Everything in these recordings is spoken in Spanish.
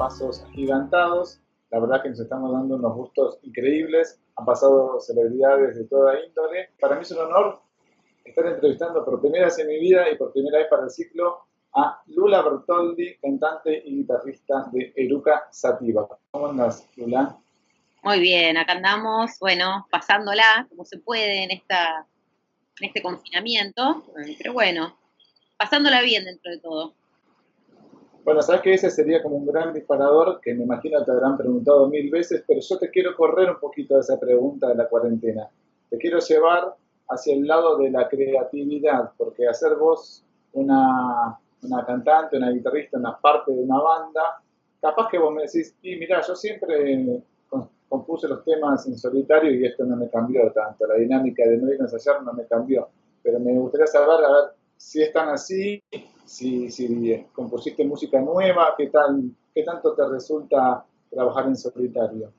pasos agigantados. La verdad que nos estamos dando unos gustos increíbles. Han pasado celebridades de toda índole. Para mí es un honor estar entrevistando por primera vez en mi vida y por primera vez para el ciclo a Lula Bertoldi, cantante y guitarrista de Eruca Sativa. ¿Cómo andas, Lula? Muy bien, acá andamos, bueno, pasándola como se puede en, esta, en este confinamiento, pero bueno, pasándola bien dentro de todo. Bueno, sabes que ese sería como un gran disparador que me imagino te habrán preguntado mil veces, pero yo te quiero correr un poquito de esa pregunta de la cuarentena. Te quiero llevar hacia el lado de la creatividad, porque hacer vos una, una cantante, una guitarrista, una parte de una banda, capaz que vos me decís, y mira, yo siempre compuse los temas en solitario y esto no me cambió tanto, la dinámica de no ir a ensayar no me cambió, pero me gustaría saber, a ver, si están así, si, si compusiste música nueva, qué, tal, qué tanto te resulta trabajar en solitario.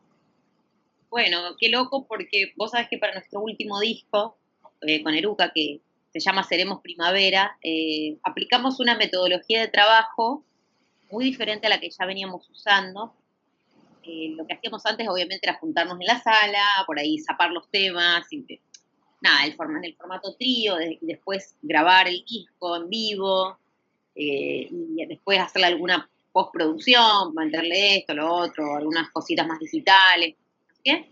Bueno, qué loco porque vos sabés que para nuestro último disco, eh, con Eruca, que se llama Seremos Primavera, eh, aplicamos una metodología de trabajo muy diferente a la que ya veníamos usando. Eh, lo que hacíamos antes obviamente era juntarnos en la sala, por ahí zapar los temas, nada, el en el formato trío, y después grabar el disco en vivo, eh, y después hacerle alguna postproducción, meterle esto, lo otro, algunas cositas más digitales, ¿qué?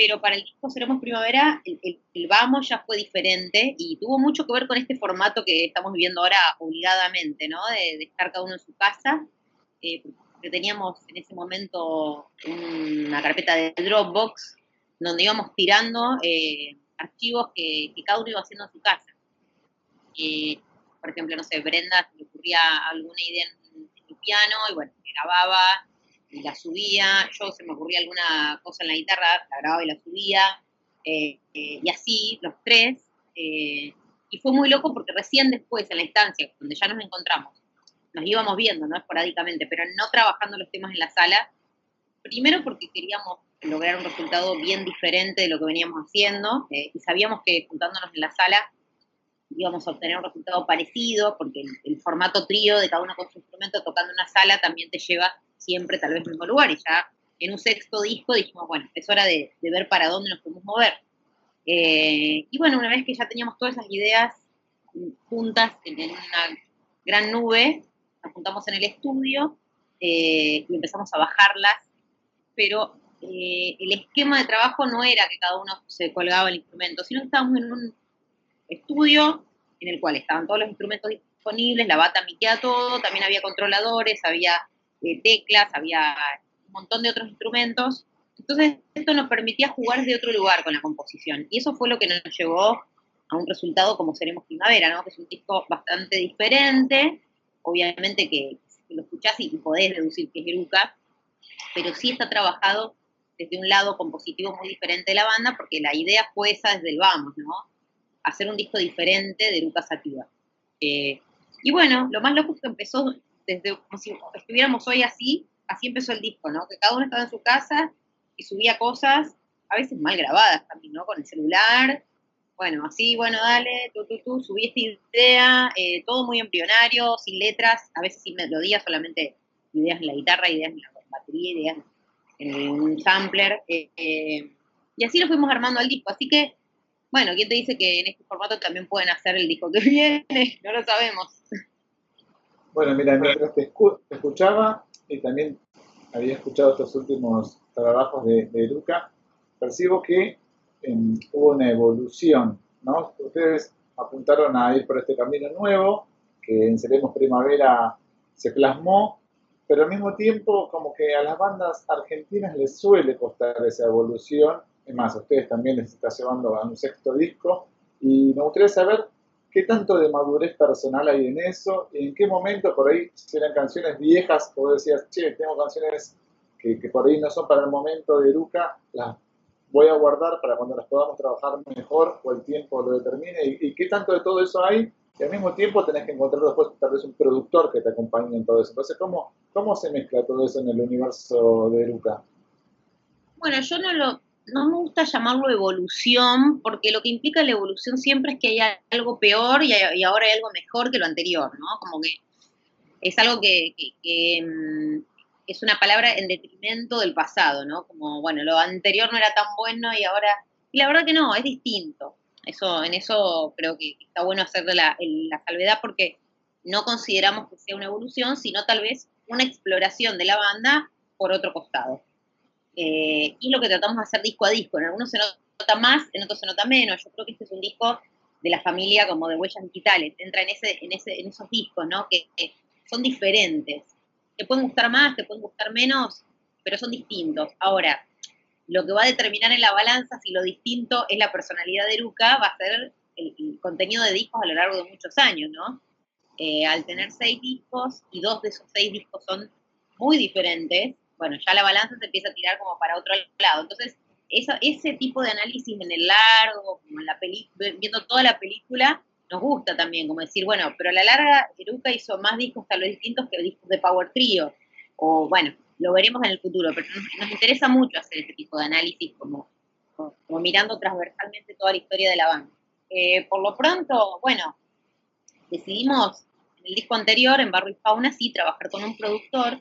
pero para el disco Seremos Primavera, el, vamos ya fue diferente y tuvo mucho que ver con este formato que estamos viviendo ahora obligadamente, ¿no? De, estar cada uno en su casa, eh, teníamos en ese momento una carpeta de Dropbox donde íbamos tirando eh, archivos que, cada uno iba haciendo en su casa. Eh, por ejemplo, no sé, Brenda se le ocurría alguna idea en, en el piano y bueno, grababa y la subía, yo se me ocurría alguna cosa en la guitarra, la grababa y la subía, eh, eh, y así, los tres. Eh, y fue muy loco porque recién después, en la instancia, donde ya nos encontramos, nos íbamos viendo, ¿no? Esporádicamente, pero no trabajando los temas en la sala. Primero porque queríamos lograr un resultado bien diferente de lo que veníamos haciendo, y sabíamos que juntándonos en la sala íbamos a obtener un resultado parecido, porque el, formato trío de cada uno con su instrumento tocando una sala también te lleva siempre tal vez al mismo lugar. Y ya en un sexto disco dijimos, bueno, es hora de, ver para dónde nos podemos mover. Eh, y bueno, una vez que ya teníamos todas esas ideas juntas en, una gran nube, nos juntamos en el estudio eh, y empezamos a bajarlas, pero eh, el esquema de trabajo no era que cada uno se colgaba el instrumento, sino que estábamos en un estudio en el cual estaban todos los instrumentos disponibles, la bata miquea todo, también había controladores, había eh, teclas, había un montón de otros instrumentos. Entonces, esto nos permitía jugar desde otro lugar con la composición. Y eso fue lo que nos llevó a un resultado como Seremos Primavera, ¿no? que es un disco bastante diferente. Obviamente que lo escuchás y podés deducir que es Eruca, pero sí está trabajado desde un lado compositivo muy diferente de la banda, porque la idea fue esa desde el vamos, ¿no? hacer un disco diferente de Lucas Sativa. Eh, y bueno, lo más loco es que empezó desde como si estuviéramos hoy así, así empezó el disco, ¿no? Que cada uno estaba en su casa y subía cosas, a veces mal grabadas también, ¿no? Con el celular. Bueno, así, bueno, dale, tú, tú, tú, subí esta idea, eh, todo muy embrionario, sin letras, a veces sin melodías, solamente ideas en la guitarra, ideas en la batería, ideas en un sampler. Eh, y así lo fuimos armando al disco. Así que bueno, ¿quién te dice que en este formato también pueden hacer el disco que viene? No lo sabemos. Bueno, mira, mientras te, escuchaba y también había escuchado estos últimos trabajos de, de Luca, percibo que em, hubo una evolución, ¿no? Ustedes apuntaron a ir por este camino nuevo, que en Seremos Primavera se plasmó, pero al mismo tiempo como que a las bandas argentinas les suele costar esa evolución. Es más, a ustedes también les está llevando a un sexto disco. Y me gustaría saber qué tanto de madurez personal hay en eso y en qué momento por ahí, si eran canciones viejas, o decías, che, tengo canciones que, por ahí no son para el momento de Luca, las voy a guardar para cuando las podamos trabajar mejor o el tiempo lo determine y, qué tanto de todo eso hay y al mismo tiempo tenés que encontrar después tal vez un productor que te acompañe en todo eso. Entonces, ¿cómo, cómo se mezcla todo eso en el universo de Luca? Bueno, yo no lo, no me gusta llamarlo evolución, porque lo que implica la evolución siempre es que hay algo peor y, ahora hay algo mejor que lo anterior, ¿no? Como que es algo que, mm, es una palabra en detrimento del pasado, ¿no? Como, bueno, lo anterior no era tan bueno y ahora... Y la verdad que no, es distinto. Eso, en eso creo que está bueno hacer la, la salvedad porque no consideramos que sea una evolución, sino tal vez una exploración de la banda por otro costado. Eh, y lo que tratamos de hacer disco a disco. En algunos se nota más, en otros se nota menos. Yo creo que este es un disco de la familia como de huellas digitales. Entra en, ese, en, ese, en esos discos, ¿no? Que, son diferentes. Que pueden gustar más, que pueden gustar menos, pero son distintos. Ahora, lo que va a determinar en la balanza si lo distinto es la personalidad de Eruca va a ser el, contenido de discos a lo largo de muchos años, ¿no? Eh, al tener seis discos y dos de esos seis discos son muy diferentes, bueno, ya la balanza se empieza a tirar como para otro lado. Entonces, ese tipo de análisis en el largo, como en la viendo toda la película, nos gusta también, como decir, bueno, pero a la larga Eruca hizo más discos tal vez distintos que discos de Power Trio, o bueno, lo veremos en el futuro, pero nos, interesa mucho hacer ese tipo de análisis como, como, mirando transversalmente toda la historia de la banda. Eh, por lo pronto, bueno, decidimos en el disco anterior, en Barro y Fauna, sí, trabajar con un productor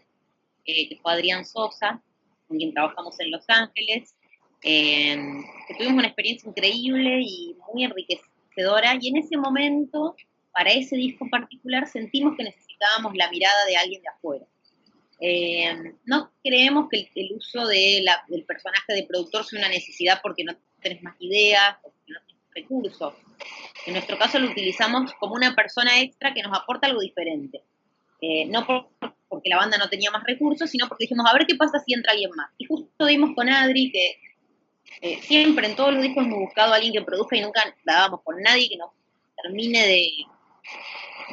que fue Adrián Sosa, con quien trabajamos en Los Ángeles, que tuvimos una experiencia increíble y muy enriquecedora, y en ese momento, para ese disco en particular, sentimos que necesitábamos la mirada de alguien de afuera. Eh, no creemos que el, uso de del personaje de productor sea una necesidad porque no tenés más ideas porque no tenés recursos. En nuestro caso lo utilizamos como una persona extra que nos aporta algo diferente. Eh, no porque la banda no tenía más recursos, sino porque dijimos, a ver qué pasa si entra alguien más. Y justo dimos con Adri, que eh, siempre en todos los discos hemos buscado a alguien que produzca y nunca dábamos con nadie que nos termine de,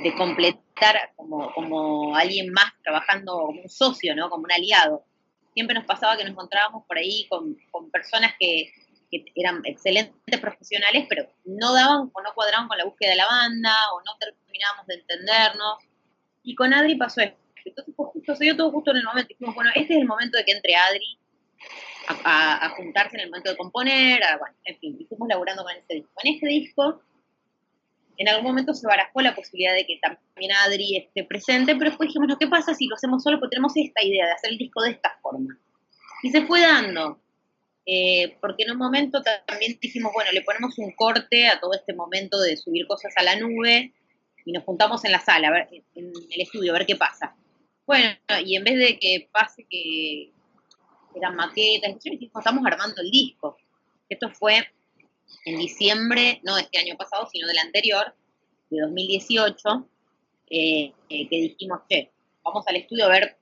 de completar como, como alguien más trabajando como un socio, ¿no? Como un aliado. Siempre nos pasaba que nos encontrábamos por ahí con, con personas que, que, eran excelentes profesionales, pero no daban o no cuadraban con la búsqueda de la banda, o no terminábamos de entendernos. Y con Adri pasó esto. Entonces justo, se dio todo justo en el momento. Dijimos, bueno, este es el momento de que entre Adri a, juntarse en el momento de componer, bueno, en fin, y fuimos laburando con este disco. Este disco, en algún momento se barajó la posibilidad de que también Adri esté presente, pero después dijimos, ¿qué pasa si lo hacemos solo? Porque tenemos esta idea de hacer el disco de esta forma. Y se fue dando. Eh, porque en un momento también dijimos, bueno, le ponemos un corte a todo este momento de subir cosas a la nube, y nos juntamos en la sala, en el estudio, a ver qué pasa. Bueno, y en vez de que pase que eran maquetas, estamos armando el disco. Esto fue en diciembre, no de este año pasado, sino del anterior, de 2018, eh, eh, que dijimos, che, vamos al estudio a ver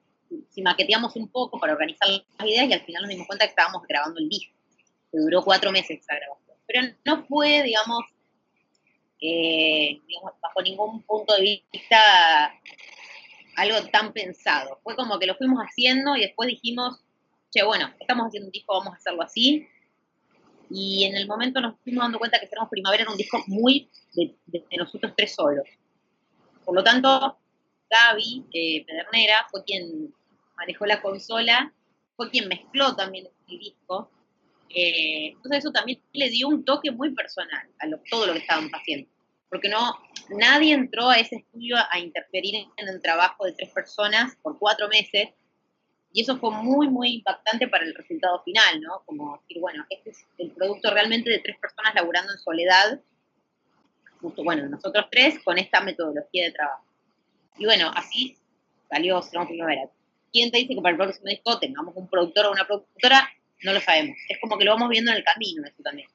si maqueteamos un poco para organizar las ideas y al final nos dimos cuenta que estábamos grabando el disco, que duró cuatro meses esa grabación. Pero no fue, digamos, eh, bajo ningún punto de vista algo tan pensado. Fue como que lo fuimos haciendo y después dijimos, che, bueno, estamos haciendo un disco, vamos a hacerlo así. Y en el momento nos fuimos dando cuenta que Seremos Primavera era un disco muy de, nosotros tres solos. Por lo tanto, Gaby eh, Pedernera fue quien manejó la consola, fue quien mezcló también el disco. Eh, entonces eso también le dio un toque muy personal a todo lo que estaban haciendo porque no, nadie entró a ese estudio a interferir en el trabajo de tres personas por cuatro meses, y eso fue muy, muy impactante para el resultado final, ¿no? Como decir, bueno, este es el producto realmente de tres personas laburando en soledad, justo, bueno, nosotros tres, con esta metodología de trabajo. Y bueno, así salió Cerramos Primavera. ¿Quién te dice que para el próximo disco tengamos un productor o una productora? No lo sabemos. Es como que lo vamos viendo en el camino, eso también.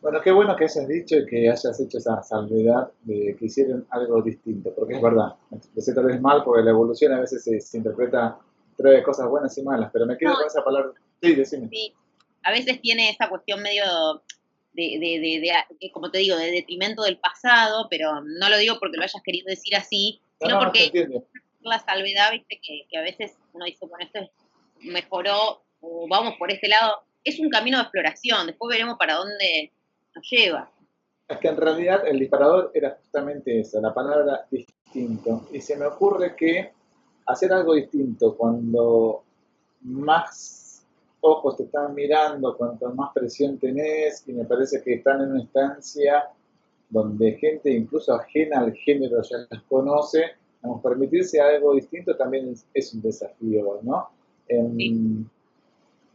Bueno, qué bueno que hayas dicho y que hayas hecho esa salvedad de que hicieron algo distinto, porque es verdad, me expresé tal vez mal porque la evolución a veces se, interpreta, trae cosas buenas y malas, pero me quedo con esa palabra. Sí, decime. Sí, a veces tiene esa cuestión medio de, de, de, como te digo, de detrimento del pasado, pero no lo digo porque lo hayas querido decir así, sino porque la salvedad, viste, que, que a veces uno dice, bueno, esto mejoró o vamos por este lado, es un camino de exploración, después veremos para dónde lleva. Es que en realidad el disparador era justamente esa, la palabra distinto. Y se me ocurre que hacer algo distinto cuando más ojos te están mirando, cuanto más presión tenés, y me parece que están en una instancia donde gente incluso ajena al género ya las conoce, vamos, permitirse algo distinto también es, un desafío, ¿no?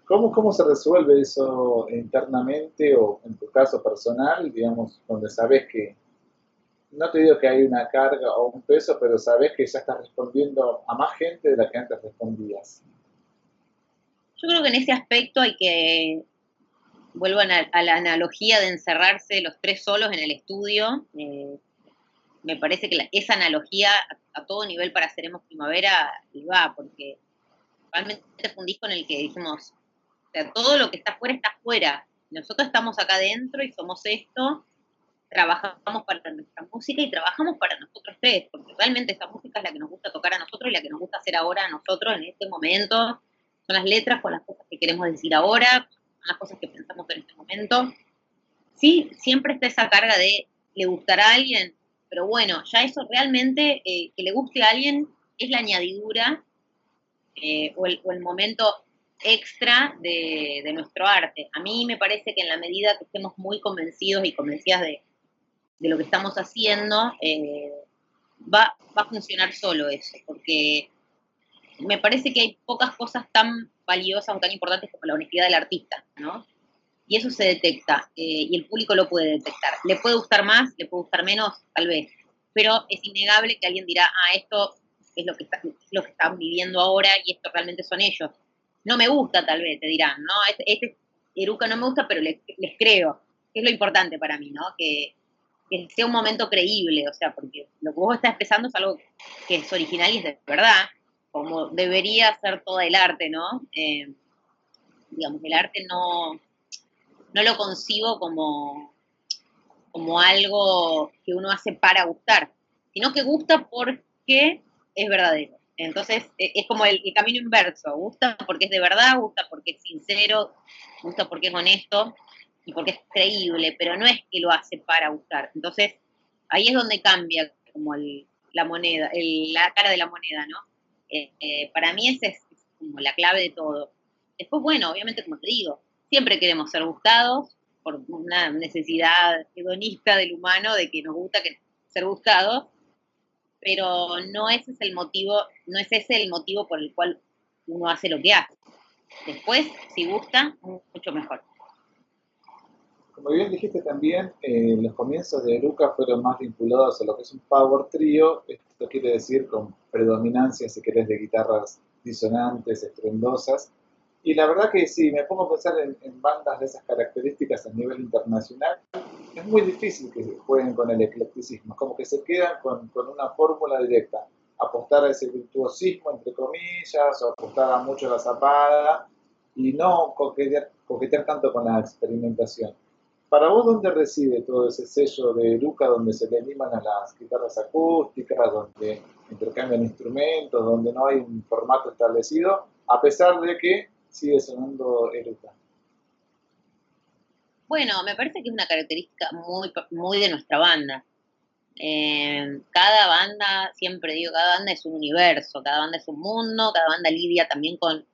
¿cómo, ¿Cómo se resuelve eso internamente o en tu caso personal, digamos, donde sabes que, no te digo que hay una carga o un peso, pero sabes que ya estás respondiendo a más gente de la que antes respondías? Yo creo que en ese aspecto hay que, vuelvo a, la analogía de encerrarse los tres solos en el estudio. Eh, me parece que esa analogía a, todo nivel para Seremos Primavera va, porque realmente fue un disco en el que dijimos, o sea, todo lo que está afuera está afuera. Nosotros estamos acá adentro y somos esto, trabajamos para nuestra música y trabajamos para nosotros tres, porque realmente esta música es la que nos gusta tocar a nosotros y la que nos gusta hacer ahora a nosotros en este momento son las letras con las cosas que queremos decir ahora, son las cosas que pensamos en este momento. Sí, siempre está esa carga de le gustará a alguien, pero bueno, ya eso realmente, eh, que le guste a alguien es la añadidura eh, o, el, momento extra de, nuestro arte. A mí me parece que en la medida que estemos muy convencidos y convencidas de, lo que estamos haciendo, eh, va, va a funcionar solo eso, porque me parece que hay pocas cosas tan valiosas o tan importantes como la honestidad del artista, ¿no? Y eso se detecta eh, y el público lo puede detectar. Le puede gustar más, le puede gustar menos, tal vez, pero es innegable que alguien dirá, ah, esto es lo que, está, están viviendo ahora y esto realmente son ellos. No me gusta, tal vez, te dirán, ¿no? Este, este Eruca no me gusta, pero les, creo. es lo importante para mí, ¿no? Que, que sea un momento creíble, o sea, porque lo que vos estás expresando es algo que es original y es de verdad, como debería ser todo el arte, ¿no? Eh, digamos, el arte no, no lo concibo como, como algo que uno hace para gustar, sino que gusta porque es verdadero. Entonces e, es como el, camino inverso, gusta porque es de verdad, gusta porque es sincero, gusta porque es honesto y porque es creíble, pero no es que lo hace para gustar. Entonces ahí es donde cambia como la moneda, la cara de la moneda, ¿no? Eh, eh, para mí esa es, como la clave de todo. Después, bueno, obviamente, como te digo, siempre queremos ser gustados por una necesidad hedonista del humano de que nos gusta ser gustados, pero no ese es el motivo, no es ese el motivo por el cual uno hace lo que hace. Después, si gusta, mucho mejor. Como bien dijiste también, eh, los comienzos de Eruca fueron más vinculados a lo que es un power trio, esto quiere decir con predominancia, si querés, de guitarras disonantes, estruendosas. Y la verdad que si me pongo a pensar en, bandas de esas características a nivel internacional, es muy difícil que jueguen con el eclecticismo, como que se quedan con, una fórmula directa, apostar a ese virtuosismo, entre comillas, o apostar a mucho la zapada, y no coquetear tanto con la experimentación. ¿Para vos dónde reside todo ese sello de Eruca donde se le animan a las guitarras acústicas, donde intercambian instrumentos, donde no hay un formato establecido, a pesar de que sigue sonando Eruca? Bueno, me parece que es una característica muy, muy de nuestra banda. Eh, cada banda, siempre digo, cada banda es un universo, cada banda es un mundo, cada banda lidia también con,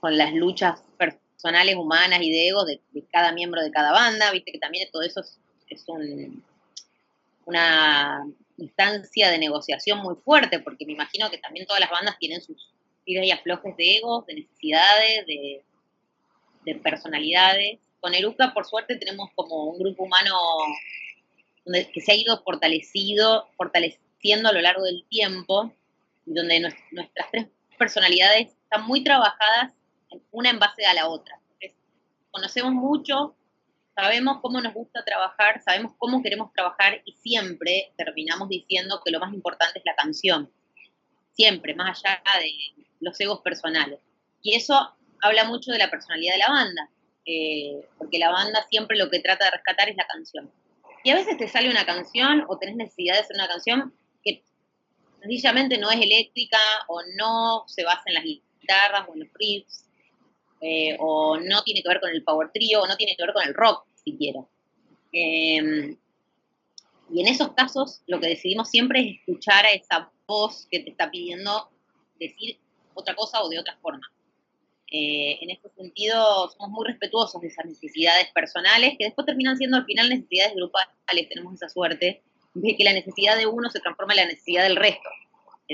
con las luchas personales, humanas y de ego de, cada miembro de cada banda, viste que también todo eso es, una instancia de negociación muy fuerte, porque me imagino que también todas las bandas tienen sus tiras y aflojes de egos, de necesidades, de, personalidades. Con Eruca, por suerte, tenemos como un grupo humano que se ha ido fortalecido, fortaleciendo a lo largo del tiempo, donde nuestras tres personalidades están muy trabajadas una en base a la otra. conocemos mucho, sabemos cómo nos gusta trabajar, sabemos cómo queremos trabajar y siempre terminamos diciendo que lo más importante es la canción. Siempre, más allá de los egos personales. Y eso habla mucho de la personalidad de la banda, eh, porque la banda siempre lo que trata de rescatar es la canción. Y a veces te sale una canción o tenés necesidad de hacer una canción que sencillamente no es eléctrica o no se basa en las guitarras o en los riffs eh, o no tiene que ver con el power trio, o no tiene que ver con el rock siquiera. Em, y en esos casos lo que decidimos siempre es escuchar a esa voz que te está pidiendo decir otra cosa o de otra forma. Eh, en ese sentido, somos muy respetuosos de esas necesidades personales, que después terminan siendo al final necesidades grupales. Tenemos esa suerte de que la necesidad de uno se transforma en la necesidad del resto,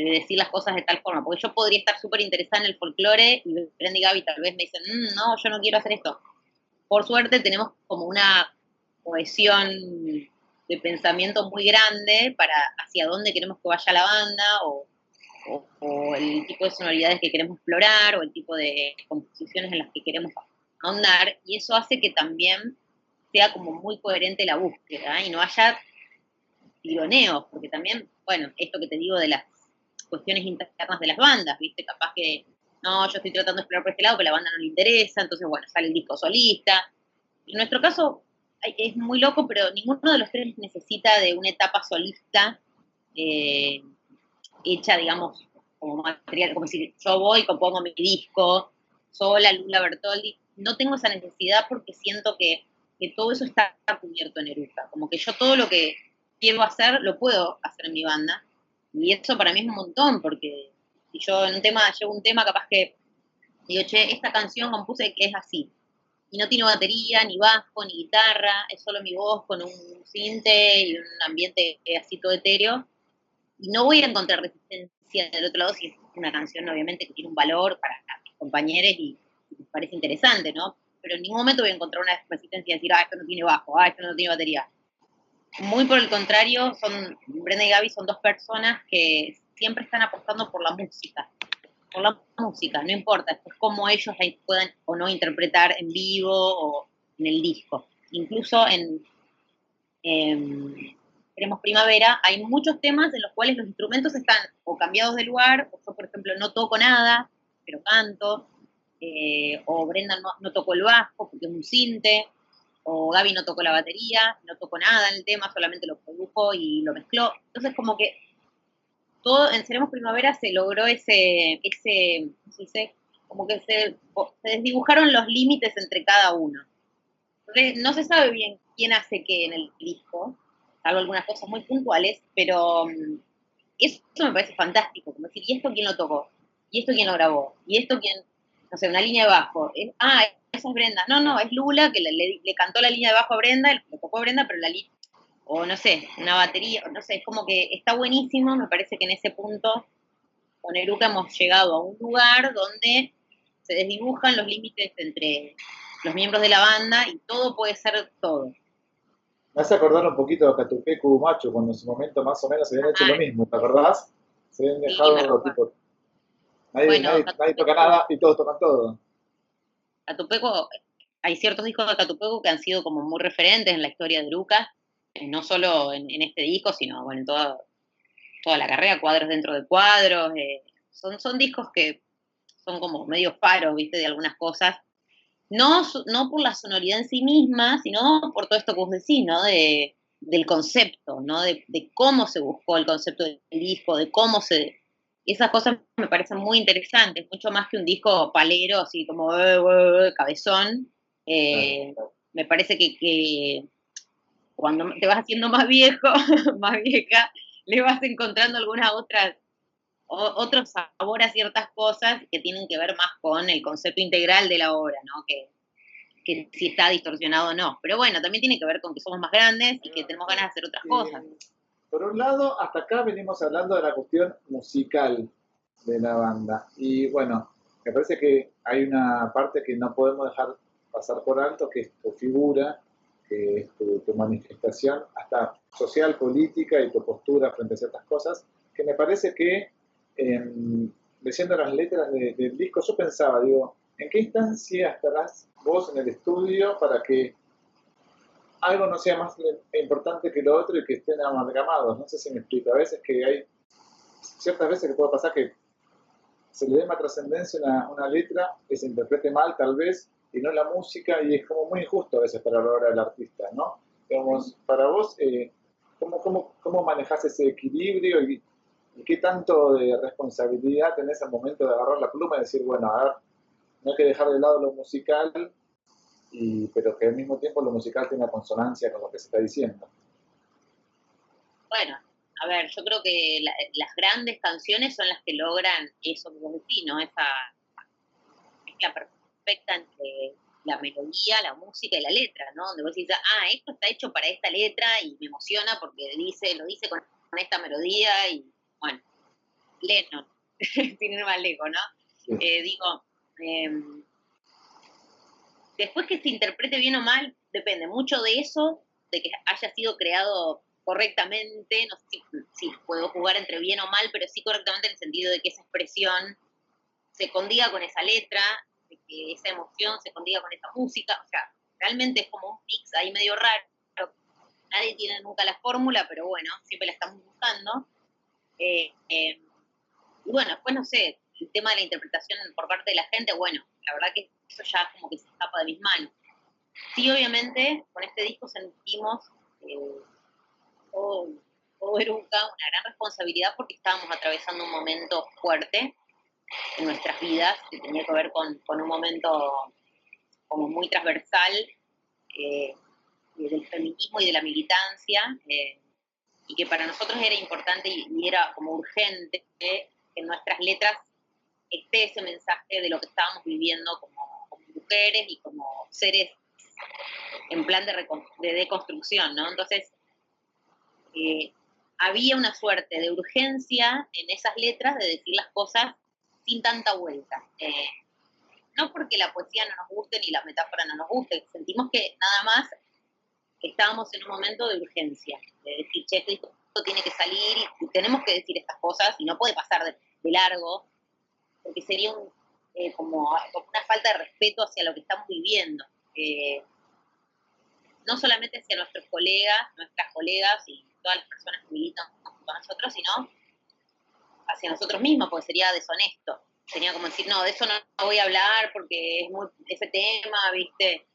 de decir las cosas de tal forma. Porque yo podría estar súper interesada en el folclore y Brenda y Gaby tal vez me dicen, mm, no, yo no quiero hacer esto. Por suerte tenemos como una cohesión de pensamiento muy grande para hacia dónde queremos que vaya la banda o o, el tipo de sonoridades que queremos explorar o el tipo de composiciones en las que queremos ahondar y eso hace que también sea como muy coherente la búsqueda y no haya tironeos, porque también, bueno, esto que te digo de las cuestiones internas de las bandas, ¿viste? Capaz que, no, yo estoy tratando de explorar por este lado, pero la banda no le interesa, entonces, bueno, sale el disco solista. En nuestro caso es muy loco, pero ninguno de los tres necesita de una etapa solista eh, hecha, digamos, como material, como si yo voy compongo mi disco, sola, Lula Bertoldi, no tengo esa necesidad porque siento que, todo eso está cubierto en Eruca, como que yo todo lo que quiero hacer lo puedo hacer en mi banda, y eso para mí es un montón, porque si yo en un tema, llevo un tema capaz que digo, che, esta canción compuse que es así, y no tiene batería, ni bajo, ni guitarra, es solo mi voz con un cinte y un ambiente así todo etéreo, y no voy a encontrar resistencia del otro lado si es una canción obviamente que tiene un valor para mis compañeros y, me parece interesante, ¿no? Pero en ningún momento voy a encontrar una resistencia de decir, ah, esto no tiene bajo, ah, esto no tiene batería. Muy por el contrario, son Brenda y Gaby son dos personas que siempre están apostando por la música, por la música, no importa, es cómo ellos la puedan o no interpretar en vivo o en el disco. Incluso en, en queremos primavera, hay muchos temas en los cuales los instrumentos están o cambiados de lugar, o yo, por ejemplo, no toco nada, pero canto, eh, o Brenda no, no, tocó el bajo porque es un cinte, o Gaby no tocó la batería, no tocó nada en el tema, solamente lo produjo y lo mezcló. Entonces, como que todo en Seremos Primavera se logró ese, ese, como que se, se desdibujaron los límites entre cada uno. Entonces, no se sabe bien quién hace qué en el disco, salvo algunas cosas muy puntuales, pero mm, eso me parece fantástico, como decir, ¿y esto quién lo tocó? ¿Y esto quién lo grabó? ¿Y esto quién? No sé, una línea de bajo. ah, esa es Brenda. No, no, es Lula que le, cantó la línea de bajo a Brenda, le tocó a Brenda, pero la línea, o no sé, una batería, no sé, es como que está buenísimo, me parece que en ese punto con Eruca hemos llegado a un lugar donde se desdibujan los límites entre los miembros de la banda y todo puede ser todo. Me hace acordar un poquito a Catupecu Macho, cuando en su momento más o menos se habían hecho lo mismo, ¿te acordás? Se habían dejado tipo. Nadie, nadie, toca nada y todos tocan todo. Catupecu, hay ciertos discos de Catupecu que han sido como muy referentes en la historia de Lucas, eh, no solo en, este disco, sino bueno, en toda, toda la carrera, cuadros dentro de cuadros. Eh, son, son discos que son como medio faros, viste, de algunas cosas no, no por la sonoridad en sí misma, sino por todo esto que vos decís, ¿no? De, del concepto, ¿no? De, cómo se buscó el concepto del disco, de cómo se... Esas cosas me parecen muy interesantes, mucho más que un disco palero, así como eh, eh, eh, cabezón. Me parece que, que, cuando te vas haciendo más viejo, más vieja, le vas encontrando algunas otras otro sabor a ciertas cosas que tienen que ver más con el concepto integral de la obra, ¿no? Que, que si está distorsionado o no. Pero bueno, también tiene que ver con que somos más grandes y que tenemos ganas de hacer otras cosas. Por un lado, hasta acá venimos hablando de la cuestión musical de la banda. Y bueno, me parece que hay una parte que no podemos dejar pasar por alto, que es tu figura, que es tu, manifestación hasta social, política y tu postura frente a ciertas cosas, que me parece que eh, leyendo las letras del disco, yo pensaba, digo, ¿en qué instancia estarás vos en el estudio para que algo no sea más importante que lo otro y que estén amalgamados? No sé si me explico. A veces que hay ciertas veces que puede pasar que se le dé más trascendencia a una, letra que se interprete mal tal vez y no la música y es como muy injusto a veces para la hora del artista, ¿no? Para vos, eh, ¿cómo, cómo, cómo manejás ese equilibrio y ¿Y qué tanto de responsabilidad tenés al momento de agarrar la pluma y decir, bueno, a ver, no hay que dejar de lado lo musical, y, pero que al mismo tiempo lo musical tenga consonancia con lo que se está diciendo? Bueno, a ver, yo creo que las grandes canciones son las que logran eso que vos decís, ¿no? Esa, mezcla perfecta entre la melodía, la música y la letra, ¿no? Donde vos decís, ah, esto está hecho para esta letra y me emociona porque dice, lo dice con, esta melodía y, bueno, Lennon, ir más lejos, ¿no? Eh, digo, em, después que se interprete bien o mal, depende mucho de eso, de que haya sido creado correctamente, no sé si, puedo jugar entre bien o mal, pero sí correctamente en el sentido de que esa expresión se condiga con esa letra, de que esa emoción se condiga con esa música, o sea, realmente es como un mix ahí medio raro, nadie tiene nunca la fórmula, pero bueno, siempre la estamos buscando. Eh, eh, y bueno, después no sé, el tema de la interpretación por parte de la gente, bueno, la verdad que eso ya como que se escapa de mis manos. Sí, obviamente, con este disco sentimos eh, todo, todo Eruca una gran responsabilidad porque estábamos atravesando un momento fuerte en nuestras vidas, que tenía que ver con, un momento como muy transversal eh, del feminismo y de la militancia, eh, y que para nosotros era importante y, era como urgente que nuestras letras esté ese mensaje de lo que estábamos viviendo como, mujeres y como seres en plan de, de deconstrucción, ¿no? Entonces, eh, había una suerte de urgencia en esas letras de decir las cosas sin tanta vuelta. Eh, no porque la poesía no nos guste ni la metáfora no nos guste, sentimos que nada más estábamos en un momento de urgencia, de decir, che, esto tiene que salir y tenemos que decir estas cosas y no puede pasar de, largo, porque sería eh, como, una falta de respeto hacia lo que estamos viviendo. Eh, no solamente hacia nuestros colegas, nuestras colegas y todas las personas que militan a nosotros, sino hacia nosotros mismos, porque sería deshonesto. Sería como decir, no, de eso no, voy a hablar porque es muy ese tema, ¿viste?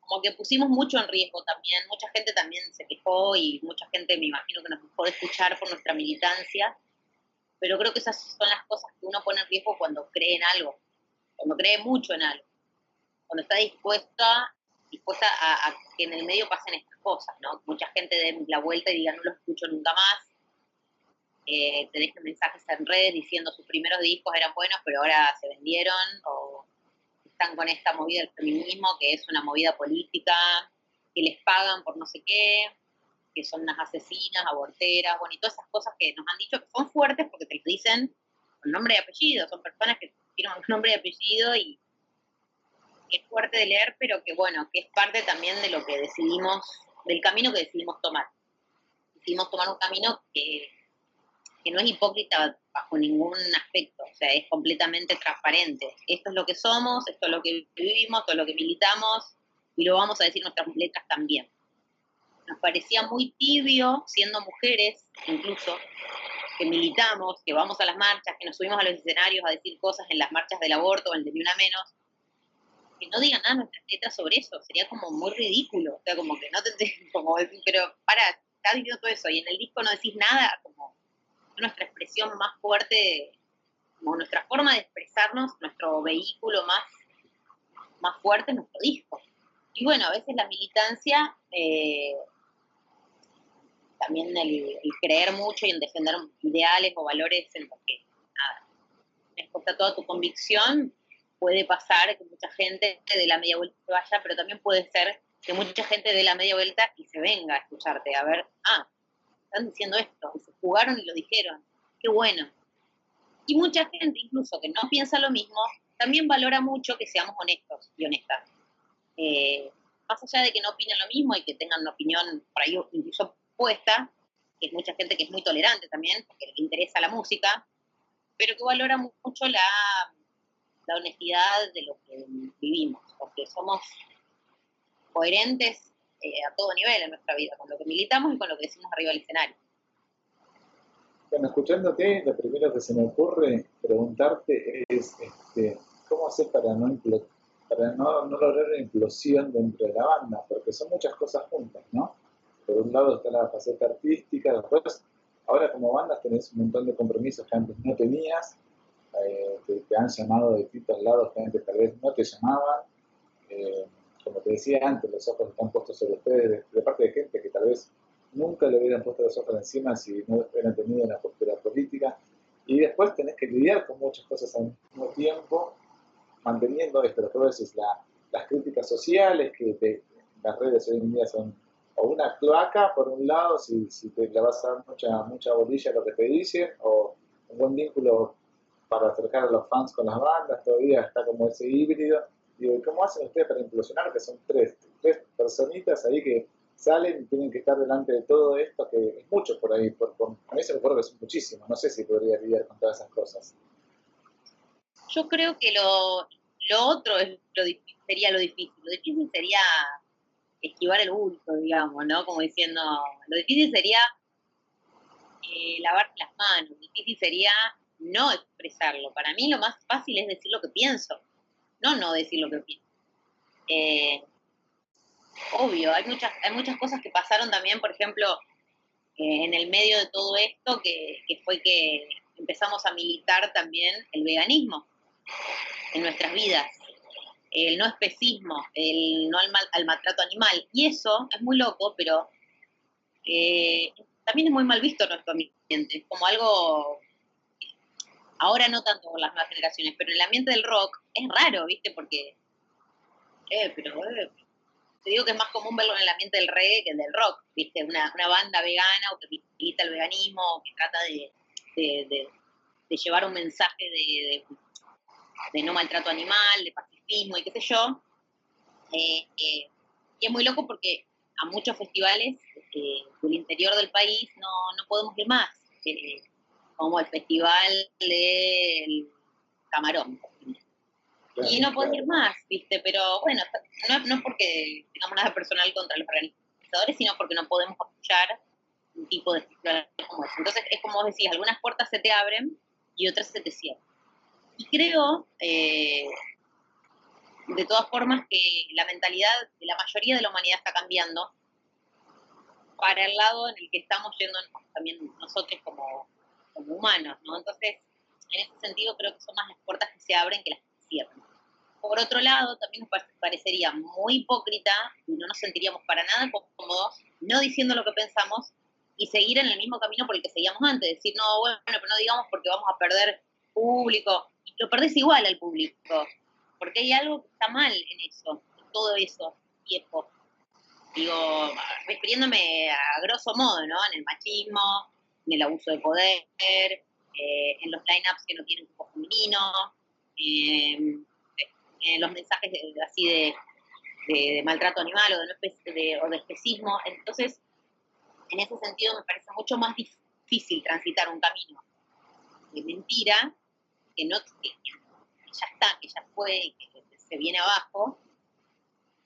Como que pusimos mucho en riesgo también. Mucha gente también se quejó y mucha gente me imagino que nos dejó de escuchar por nuestra militancia. Pero creo que esas son las cosas que uno pone en riesgo cuando cree en algo, cuando cree mucho en algo, cuando está dispuesta, dispuesta a, que en el medio pasen estas cosas, ¿no? Mucha gente dé la vuelta y diga, no lo escucho nunca más eh, te dejan mensajes en red diciendo sus primeros discos eran buenos, pero ahora se vendieron, o están con esta movida del feminismo, que es una movida política, que les pagan por no sé qué, que son unas asesinas, aborteras, bueno, y todas esas cosas que nos han dicho que son fuertes porque te lo dicen con nombre y apellido, son personas que tienen un nombre y apellido y es fuerte de leer, pero que bueno, que es parte también de lo que decidimos, del camino que decidimos tomar. Decidimos tomar un camino que que no es hipócrita bajo ningún aspecto, o sea, es completamente transparente. Esto es lo que somos, esto es lo que vivimos, esto es lo que militamos, y lo vamos a decir nuestras letras también. Nos parecía muy tibio, siendo mujeres incluso, que militamos, que vamos a las marchas, que nos subimos a los escenarios a decir cosas en las marchas del aborto o en el de Ni Una Menos, que no digan nada nuestras letras sobre eso, sería como muy ridículo, o sea, como que no te, como decir, pero para, estás diciendo todo eso y en el disco no decís nada, como nuestra expresión más fuerte, como nuestra forma de expresarnos, nuestro vehículo más, más fuerte, nuestro disco. Y bueno, a veces la militancia, eh, también el, creer mucho y en defender ideales o valores en los que, nada, expuesta toda tu convicción, puede pasar que mucha gente de la media vuelta se vaya, pero también puede ser que mucha gente de la media vuelta y se venga a escucharte, a ver, ah, están diciendo esto, se jugaron y lo dijeron, qué bueno. Y mucha gente, incluso que no piensa lo mismo, también valora mucho que seamos honestos y honestas. Eh, más allá de que no opinen lo mismo y que tengan una opinión por ahí incluso que es mucha gente que es muy tolerante también, porque le interesa la música, pero que valora mucho la, la honestidad de lo que vivimos, porque somos coherentes eh, a todo nivel en nuestra vida, con lo que militamos y con lo que decimos arriba del escenario. Bueno, escuchándote, lo primero que se me ocurre preguntarte es este, cómo hacer para no para no, no, lograr una implosión dentro de la banda, porque son muchas cosas juntas, ¿no? Por un lado está la faceta artística, después, ahora como bandas tenés un montón de compromisos que antes no tenías, eh, que te han llamado de distintos lados que antes tal vez no te llamaban. Eh, como te decía antes, los ojos están puestos sobre ustedes de, parte de gente que tal vez nunca le hubieran puesto los ojos encima si no hubieran tenido una postura política. Y después tenés que lidiar con muchas cosas al mismo tiempo manteniendo esto, todo eso es la, las críticas sociales, que te- las redes hoy en día son o una cloaca, por un lado, si, si te le vas a dar mucha, mucha bolilla a lo que te dicen, o un buen vínculo para acercar a los fans con las bandas, todavía está como ese híbrido. Digo, ¿y cómo hacen ustedes para implosionar? Que son tres, tres personitas ahí que salen y tienen que estar delante de todo esto, que es mucho por ahí. Por, por- a mí se me ocurre que es muchísimo, no sé si podría lidiar con todas esas cosas. Yo creo que lo, lo otro es lo, sería lo difícil. Lo difícil sería esquivar el bulto, digamos, ¿no? Como diciendo, lo difícil sería eh, las manos, lo difícil sería no expresarlo. Para mí lo más fácil es decir lo que pienso, no no decir lo que pienso. Eh, obvio, hay muchas, hay muchas cosas que pasaron también, por ejemplo, eh, en el medio de todo esto, que, que fue que empezamos a militar también el veganismo en nuestras vidas, el no especismo, el no al, mal- al maltrato animal. Y eso es muy loco, pero eh, también es muy mal visto en nuestro ambiente. Es como algo, ahora no tanto por las nuevas generaciones, pero en el ambiente del rock es raro, ¿viste? Porque, eh, pero eh, te digo que es más común verlo en el ambiente del reggae que el del rock, ¿viste? Una, banda vegana o que milita el veganismo o que trata de, llevar un mensaje de no maltrato animal, de pacifismo y qué sé yo. Eh, eh, y es muy loco porque a muchos festivales eh, del interior del país no, no podemos ir más, eh, como el festival del Camarón. Y no puedo ir más, ¿viste? Pero bueno, no, no es porque tengamos nada personal contra los organizadores, sino porque no podemos apoyar un tipo de festival como ese. Entonces, es como decís, algunas puertas se te abren y otras se te cierran. Y creo, eh, de todas formas, que la mentalidad de la mayoría de la humanidad está cambiando para el lado en el que estamos yendo también nosotros como, como humanos, ¿no? Entonces, en ese sentido, creo que son más las puertas que se abren que las que cierran. Por otro lado, también nos pare- parecería muy hipócrita y no nos sentiríamos para nada cómodos no diciendo lo que pensamos y seguir en el mismo camino por el que seguíamos antes. Decir, no, bueno, pero no digamos porque vamos a perder público. Lo perdés igual al público, porque hay algo que está mal en eso, en todo eso, viejo. Digo, refiriéndome a grosso modo, ¿no? En el machismo, en el abuso de poder, eh, en los line-ups que no tienen cupo femenino, eh, en los mensajes así de, de- maltrato animal o de- o de especismo. Entonces, en ese sentido me parece mucho más difícil transitar un camino de mentira que no que, que ya está, que ya fue y que se viene abajo,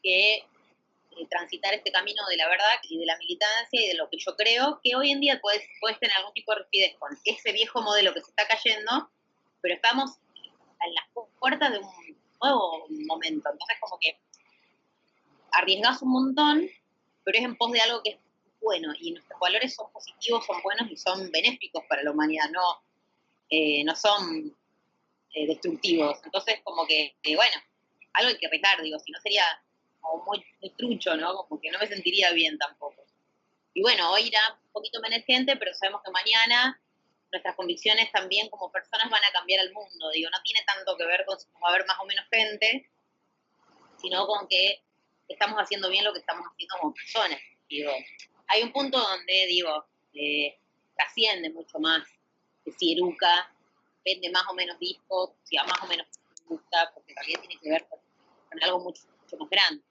que eh, transitar este camino de la verdad y de la militancia y de lo que yo creo, que hoy en día puedes, puedes tener algún tipo de rigidez con ese viejo modelo que se está cayendo, pero estamos en las puertas de un nuevo momento. Entonces, como que arriesgas un montón, pero es en pos de algo que es bueno y nuestros valores son positivos, son buenos y son benéficos para la humanidad, no, eh, no son eh, destructivos. Entonces, como que, eh, bueno, algo hay que arriesgar, digo, si no sería como muy, muy trucho, ¿no? Como que no me sentiría bien tampoco. Y bueno, hoy irá un poquito menos gente, pero sabemos que mañana nuestras convicciones también como personas van a cambiar el mundo. Digo, no tiene tanto que ver con si va a haber más o menos gente, sino con que estamos haciendo bien lo que estamos haciendo como personas. Digo, hay un punto donde, digo, eh, trasciende mucho más que si Eruca vende más o menos discos, si a más o menos gusta, porque en realidad tiene que ver con, con algo mucho, mucho más grande.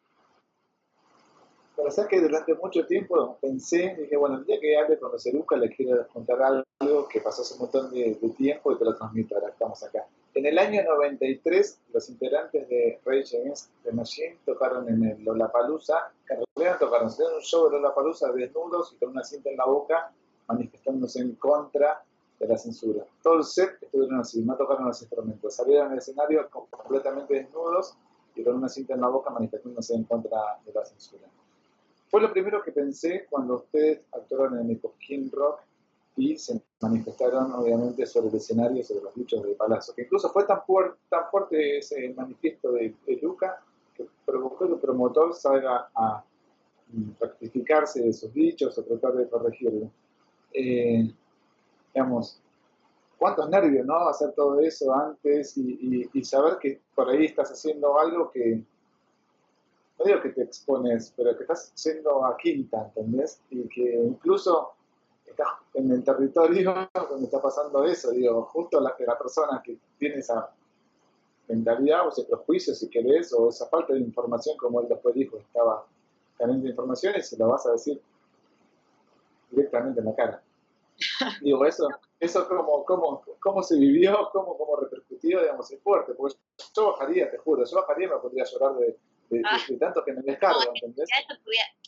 Pero sabes que durante mucho tiempo pensé, dije, bueno, el día que hable con los Eruca le quiero contar algo que pasó hace un montón de, de tiempo y te lo transmito, ahora estamos acá. En el año 93, los integrantes de Rage Against the Machine tocaron en el Lollapalooza, en realidad tocaron, hicieron un show de Lollapalooza desnudos y con una cinta en la boca, manifestándose en contra de la censura. Todo el set estuvieron así, no tocaron los instrumentos, salieron al escenario completamente desnudos y con una cinta en la boca manifestándose en contra de la censura. Fue lo primero que pensé cuando ustedes actuaron en el Cosquín Rock y se manifestaron obviamente sobre el escenario, sobre los dichos de Palazzo, que incluso fue tan, tan fuerte ese manifiesto de, de Luca que provocó que el promotor salga a mm, rectificarse de sus dichos o tratar de corregirlo. Eh, digamos, cuántos nervios, ¿no? Hacer todo eso antes y, saber que por ahí estás haciendo algo que, no digo que te expones, pero que estás siendo a quinta, ¿entendés? Y que incluso estás en el territorio donde está pasando eso, digo, justo la, la persona que tiene esa mentalidad o ese prejuicio, si querés, o esa falta de información, como él después dijo, estaba carente de información y se lo vas a decir directamente en la cara. Digo, eso, eso como, como, cómo se vivió, cómo, cómo repercutió, digamos, es fuerte, porque yo bajaría, te juro, yo bajaría y me podría llorar de, de, ah. tanto que me descargo, ¿entendés?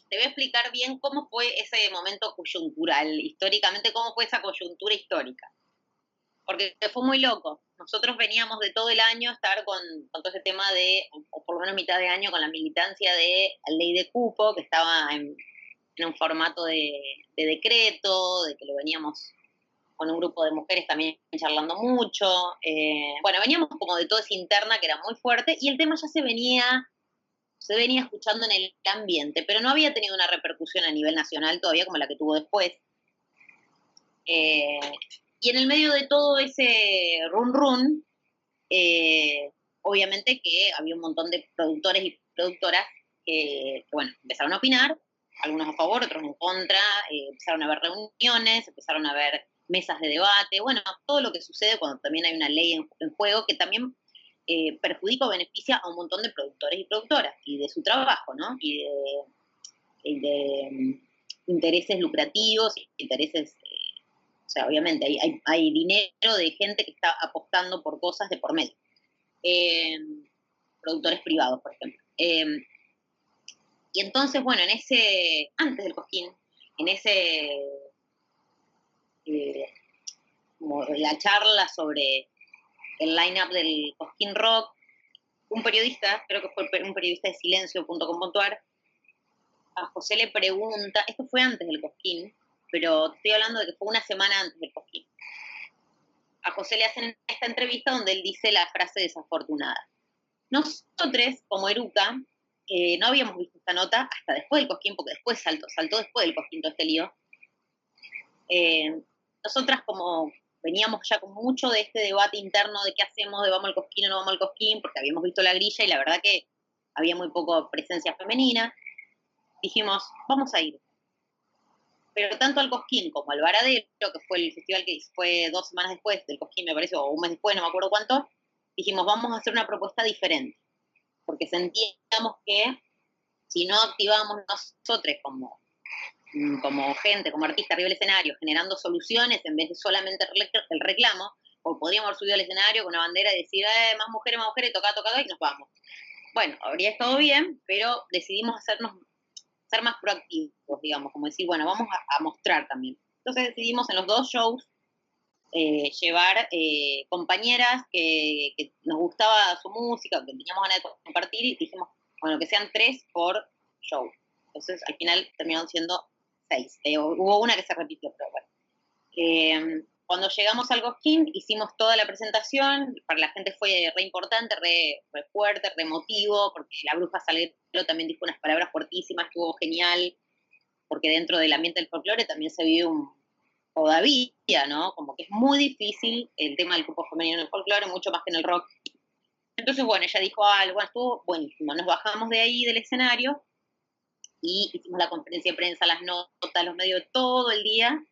Te voy a explicar bien cómo fue ese momento coyuntural, históricamente, cómo fue esa coyuntura histórica. Porque fue muy loco. Nosotros veníamos de todo el año a estar con, con todo ese tema de, o por lo menos mitad de año, con la militancia de la ley de cupo, que estaba en, en un formato de, decreto, de que lo veníamos con un grupo de mujeres también charlando mucho. Eh, bueno, veníamos como de toda esa interna que era muy fuerte y el tema ya se venía, se venía escuchando en el ambiente, pero no había tenido una repercusión a nivel nacional todavía como la que tuvo después. Eh, y en el medio de todo ese run run, eh, obviamente que había un montón de productores y productoras que, que, bueno, empezaron a opinar algunos a favor, otros en contra, eh, empezaron a haber reuniones, empezaron a haber mesas de debate, bueno, todo lo que sucede cuando también hay una ley en, juego que también eh, perjudica o beneficia a un montón de productores y productoras y de su trabajo, ¿no? Y de, mm, intereses lucrativos, intereses, eh, o sea, obviamente hay, hay, dinero de gente que está apostando por cosas de por medio. productores privados, por ejemplo. Y entonces, bueno, en ese, antes del Cosquín, en ese, eh, como la charla sobre el line-up del Cosquín Rock, un periodista, creo que fue un periodista de silencio.com.ar, a José le pregunta, esto fue antes del Cosquín, pero estoy hablando de que fue una semana antes del Cosquín. A José le hacen esta entrevista donde él dice la frase desafortunada. Nosotros, como Eruca, eh, no habíamos visto esta nota hasta después del Cosquín, porque después saltó, saltó después del Cosquín todo este lío. Eh, nosotras como veníamos ya con mucho de este debate interno de qué hacemos, de vamos al Cosquín o no vamos al Cosquín, porque habíamos visto la grilla y la verdad que había muy poco presencia femenina, dijimos, vamos a ir. Pero tanto al Cosquín como al Varadero, que fue el festival que fue dos semanas después del Cosquín, me parece, o un mes después, no me acuerdo cuánto, dijimos, vamos a hacer una propuesta diferente porque sentíamos que si no activábamos nosotros como, mm, como gente, como artista arriba del escenario, generando soluciones en vez de solamente el reclamo, o podríamos haber subido al escenario con una bandera y decir, eh, más mujeres, más mujeres, toca, toca, y nos vamos. Bueno, habría estado bien, pero decidimos hacernos, ser más proactivos, digamos, como decir, bueno, vamos a mostrar también. Entonces decidimos en los dos shows eh, llevar eh, compañeras que, nos gustaba su música, que teníamos ganas de compartir y dijimos, bueno, que sean tres por show. Entonces al final terminaron siendo seis. Eh, hubo una que se repitió, pero bueno. cuando llegamos al Cosquín hicimos toda la presentación, para la gente fue re importante, re, fuerte, re emotivo, porque la bruja Salguero también dijo unas palabras fuertísimas, estuvo genial, porque dentro del ambiente del folclore también se vive un, todavía, ¿no? Como que es muy difícil el tema del grupo femenino en el folclore, mucho más que en el rock. Entonces, bueno, ella dijo algo, estuvo buenísimo. Nos bajamos de ahí del escenario y hicimos la conferencia de prensa, las notas, los medios, todo el día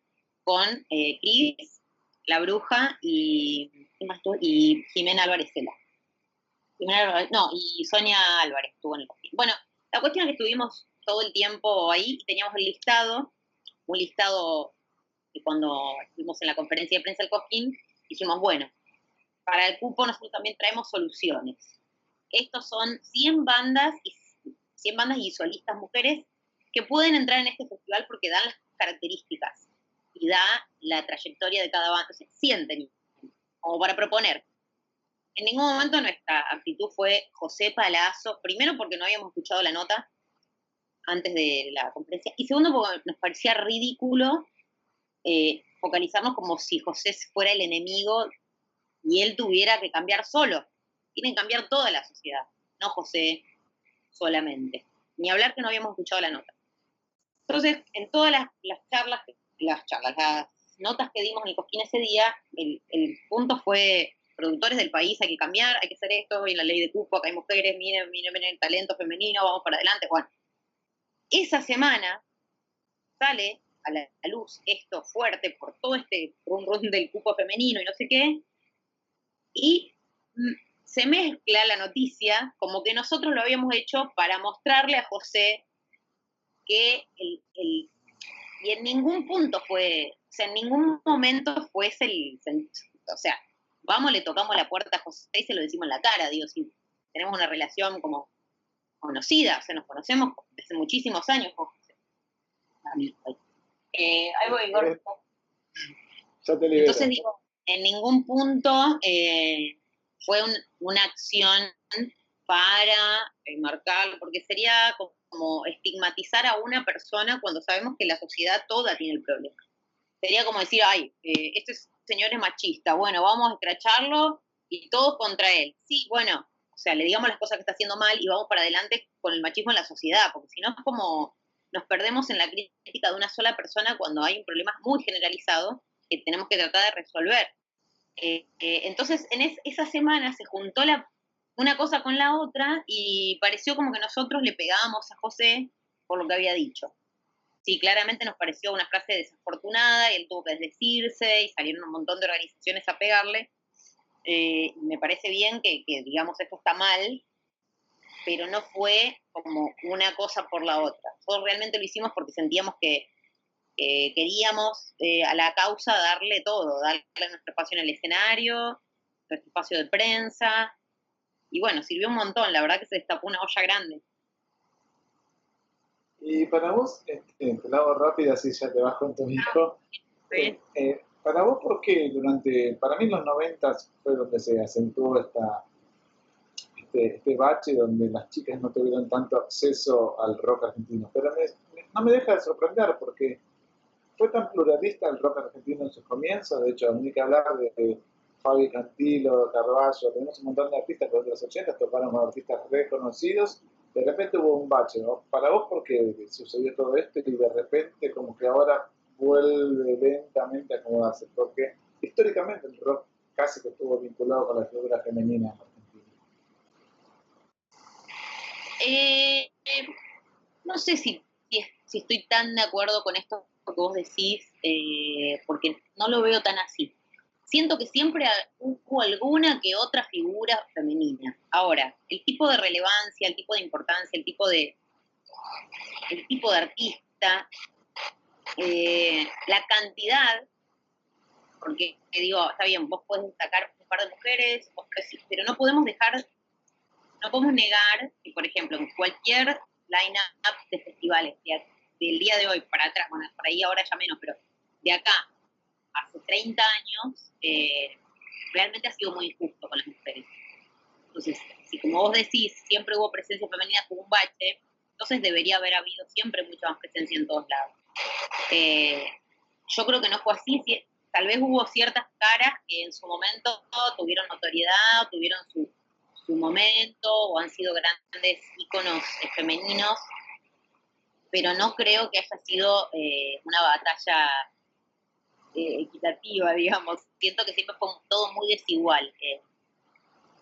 con eh, Cris, La Bruja y, y Jimena Álvarez Cela. no, y Sonia Álvarez estuvo en el Bueno, la cuestión es que estuvimos todo el tiempo ahí, teníamos el listado, un listado cuando estuvimos en la conferencia de prensa del Cosquín, dijimos, bueno, para el cupo nosotros también traemos soluciones. Estos son 100 bandas y 100 bandas y solistas mujeres que pueden entrar en este festival porque dan las características y da la trayectoria de cada banda. Se sienten como para proponer. En ningún momento nuestra actitud fue José Palazzo, primero porque no habíamos escuchado la nota antes de la conferencia, y segundo porque nos parecía ridículo eh, focalizarnos como si José fuera el enemigo y él tuviera que cambiar solo. Que cambiar toda la sociedad, no José solamente. Ni hablar que no habíamos escuchado la nota. Entonces, en todas las, charlas, las charlas, las notas que dimos en el Cosquín ese día, el, el punto fue productores del país, hay que cambiar, hay que hacer esto, y la ley de cupo, acá hay mujeres, miren, miren, miren el talento femenino, vamos para adelante. Bueno, esa semana sale a la, luz esto fuerte por todo este rum rum del cupo femenino y no sé qué, y mm, se mezcla la noticia como que nosotros lo habíamos hecho para mostrarle a José que el, el y en ningún punto fue, o sea, en ningún momento fue el, o sea, vamos, le tocamos la puerta a José y se lo decimos en la cara, digo, si tenemos una relación como conocida, o sea, nos conocemos desde muchísimos años con José. Eh, ahí voy, eh, Ya te Entonces digo, en ningún punto eh, fue una acción para marcarlo, porque sería como estigmatizar a una persona cuando sabemos que la sociedad toda tiene el problema. Sería como decir, ay, este señor es machista, bueno, vamos a escracharlo y todos contra él. Sí, bueno, o sea, le digamos las cosas que está haciendo mal y vamos para adelante con el machismo en la sociedad, porque si no es como nos perdemos en la crítica de una sola persona cuando hay un problema muy generalizado que tenemos que tratar de resolver. Eh, eh, entonces, en esa semana se juntó la, una cosa con la otra y pareció como que nosotros le pegábamos a José por lo que había dicho sí, claramente nos pareció una frase desafortunada y él tuvo que desdecirse y salieron un montón de organizaciones a pegarle. Eh, me parece bien que, digamos, esto está mal, pero no fue como una cosa por la otra. Nosotros realmente lo hicimos porque sentíamos que queríamos eh, a la causa darle todo, darle nuestro espacio en el escenario, nuestro espacio de prensa, y bueno, sirvió un montón, la verdad que se destapó una olla grande. Y para vos, este, te lo hago rápido, así ya te vas con tu hijo. Eh, eh, para vos, ¿por qué durante, para mí en los noventas fue donde se acentuó esta, este, este, bache donde las chicas no tuvieron tanto acceso al rock argentino? Pero no me deja de sorprender porque fue tan pluralista el rock argentino en sus comienzos, de hecho, ni que hablar de, Fabi Cantilo, Carballo, tenemos un montón de artistas que en los 80 tocaron con artistas reconocidos de repente hubo un bache, ¿no? Para vos, ¿por qué sucedió todo esto y de repente como que ahora vuelve lentamente a acomodarse? Porque históricamente el rock casi que estuvo vinculado con la figura femenina en Argentina. Eh, no sé si, si, estoy tan de acuerdo con esto que vos decís, eh, porque no lo veo tan así siento que siempre hubo alguna que otra figura femenina. Ahora, el tipo de relevancia, el tipo de importancia, el tipo de, el tipo de artista, eh, la cantidad, porque digo, está bien, vos podés destacar un par de mujeres, pero no podemos dejar, no podemos negar que, por ejemplo, en cualquier line-up de festivales, del día de hoy para atrás, bueno, por ahí ahora ya menos, pero de acá hace 30 años, eh, realmente ha sido muy injusto con las mujeres. Entonces, si como vos decís, siempre hubo presencia femenina como un bache, entonces debería haber habido siempre mucha más presencia en todos lados. Eh, yo creo que no fue así, tal vez hubo ciertas caras que en su momento tuvieron notoriedad, tuvieron su, momento o han sido grandes íconos eh, femeninos, pero no creo que haya sido una batalla eh, equitativa, digamos. Siento que siempre fue todo muy desigual. Eh.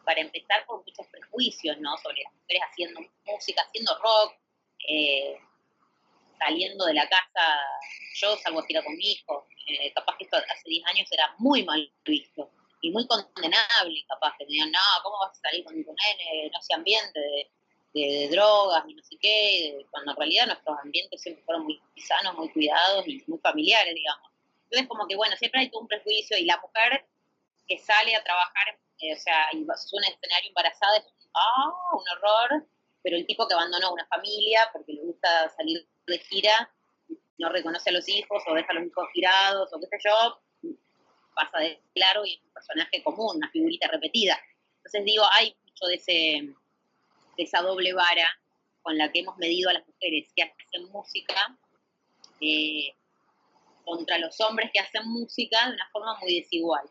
para empezar, con muchos prejuicios, ¿no? Sobre las mujeres haciendo música, haciendo rock, eh, saliendo de la casa. Yo salgo a tirar con mi hijo. capaz que esto hace 10 años era muy mal visto y muy condenable, capaz que digan, no, ¿cómo vas a salir con tu nene en ese ambiente de, drogas y no sé qué? Cuando en realidad nuestros ambientes siempre fueron muy sanos, muy cuidados y muy familiares, digamos. Entonces, como que, bueno, siempre hay todo un prejuicio y la mujer que sale a trabajar, eh, o sea, y es un escenario embarazada, es ah, un horror, pero el tipo que abandonó una familia porque le gusta salir de gira, no reconoce a los hijos o deja a los hijos tirados o qué sé yo, pasa de claro y es un personaje común, una figurita repetida. Entonces digo, hay mucho de, ese, de esa doble vara con la que hemos medido a las mujeres que hacen música, eh, contra los hombres que hacen música de una forma muy desigual.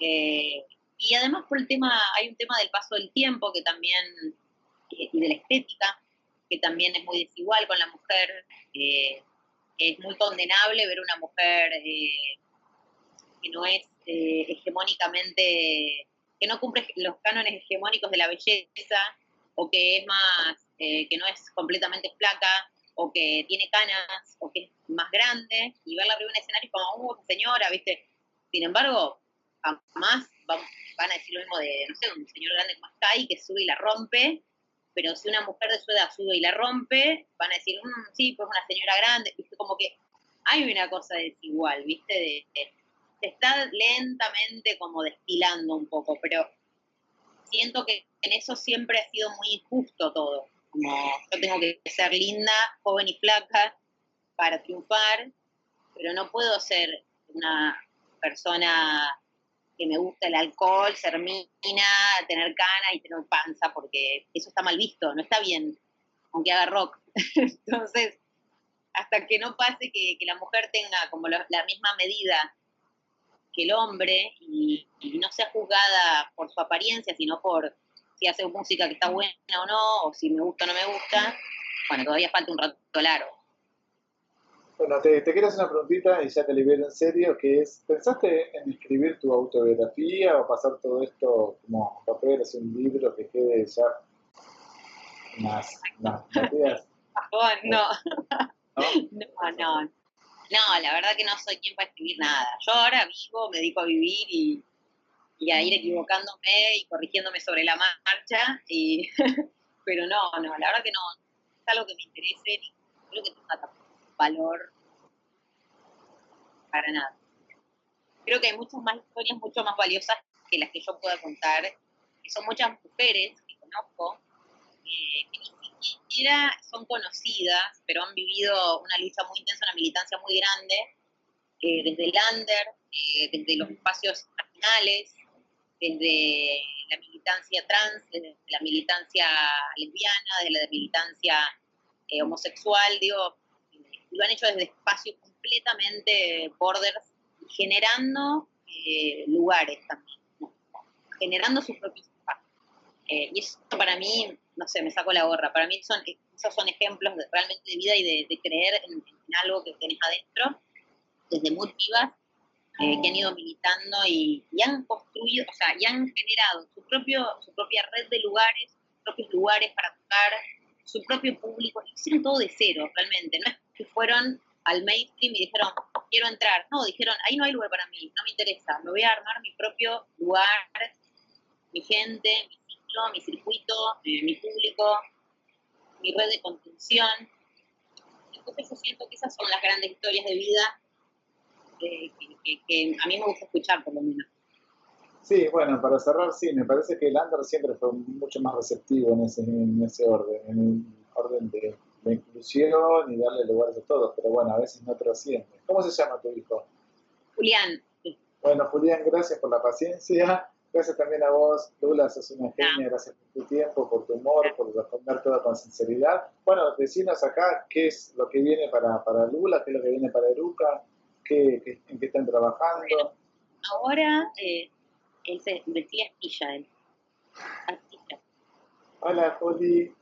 Eh, y además por el tema, hay un tema del paso del tiempo que también, y de la estética, que también es muy desigual con la mujer. Eh, es muy condenable ver una mujer eh, que no es eh, hegemónicamente, que no cumple los cánones hegemónicos de la belleza, o que es más, eh, que no es completamente flaca, o que tiene canas, o que es más grande, y verla arriba en un escenario como, uh, señora, ¿viste? Sin embargo, jamás van, a decir lo mismo de, no sé, un señor grande como Sky que sube y la rompe, pero si una mujer de su edad sube y la rompe, van a decir, mm, sí, pues una señora grande, ¿viste? Como que hay una cosa desigual, ¿viste? De, se está lentamente como destilando un poco, pero siento que en eso siempre ha sido muy injusto todo. Como yo tengo que ser linda, joven y flaca para triunfar, pero no puedo ser una persona que me gusta el alcohol, ser mina, tener cana y tener panza, porque eso está mal visto, no está bien, aunque haga rock. Entonces, hasta que no pase que, la mujer tenga como la, misma medida que el hombre y, no sea juzgada por su apariencia, sino por si hace música que está buena o no, o si me gusta o no me gusta, bueno, todavía falta un rato largo. Bueno, te, quiero hacer una preguntita y ya te libero en serio, que es, ¿pensaste en escribir tu autobiografía o pasar todo esto como papel, hacer un libro que quede ya más, más, no. ¿No? no, no. La verdad que no soy quien para escribir nada. Yo ahora vivo, me dedico a vivir y, a ir equivocándome y corrigiéndome sobre la marcha, pero no, no, la verdad que no, es algo que me interese, ni creo que tenga valor para nada. Creo que hay muchas más historias mucho más valiosas que las que yo pueda contar, que son muchas mujeres que conozco, eh, que siquiera son conocidas, pero han vivido una lucha muy intensa, una militancia muy grande, eh, desde el under, eh, desde los espacios marginales, desde la militancia trans, desde la militancia lesbiana, desde la militancia homosexual, digo, lo han hecho desde espacios completamente borders, generando eh, lugares también, generando sus propios espacios. Eh, y eso para mí, no sé, me saco la gorra. Para mí son, esos son ejemplos de, realmente de vida y de, creer en, algo que tenés adentro, desde muy vivas, eh, que han ido militando y, han construido, o sea, y han generado su, propio, su propia red de lugares, sus propios lugares para tocar, su propio público, hicieron todo de cero, realmente. No es que fueron al mainstream y dijeron, quiero entrar. No, dijeron, ahí no hay lugar para mí, no me interesa, me voy a armar mi propio lugar, mi gente, mi mi circuito, eh, mi público, mi red de contención. Entonces yo siento que esas son las grandes historias de vida eh, que, a mí me gusta escuchar por lo menos. Sí, bueno, para cerrar, sí, me parece que el Under siempre fue mucho más receptivo en ese, en ese orden, en el orden de inclusión y darle lugares a todos, pero bueno, a veces no trasciende. ¿Cómo se llama tu hijo? Julián. Bueno, Julián, gracias por la paciencia. Gracias también a vos, Lula, sos una genia, gracias por tu tiempo, por tu humor, por responder todo con sinceridad. Bueno, decinos acá qué es lo que viene para, para Lula, qué es lo que viene para Eruca, qué, en qué están trabajando. ahora eh, él se decía Astilla, él. Hola, Juli.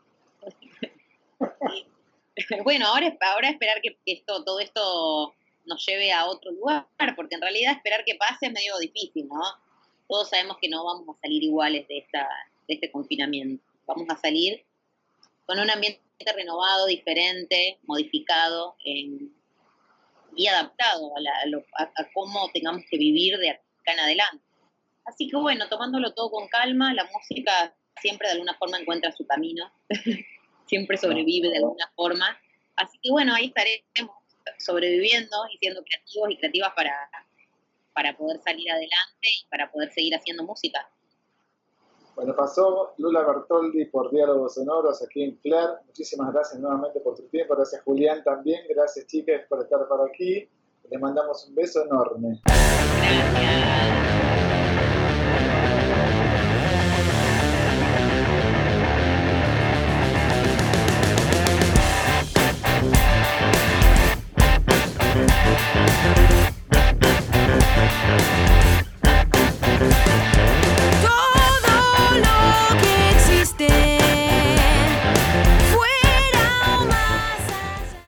bueno, ahora, ahora esperar que esto, todo esto nos lleve a otro lugar, porque en realidad esperar que pase es medio difícil, ¿no? Todos sabemos que no vamos a salir iguales de, esta, de este confinamiento. Vamos a salir con un ambiente renovado, diferente, modificado y adaptado a, a, cómo tengamos que vivir de acá en adelante. Así que bueno, tomándolo todo con calma, la música siempre de alguna forma encuentra su camino. siempre sobrevive de alguna forma. Así que bueno, ahí estaremos sobreviviendo y siendo creativos y creativas para, para poder salir adelante y para poder seguir haciendo música. Bueno, pasó Lula Bertoldi por Diálogos Sonoros aquí en Claire. Muchísimas gracias nuevamente por tu tiempo. Gracias Julián también. Gracias chicas por estar por aquí. Les mandamos un beso enorme. Gracias.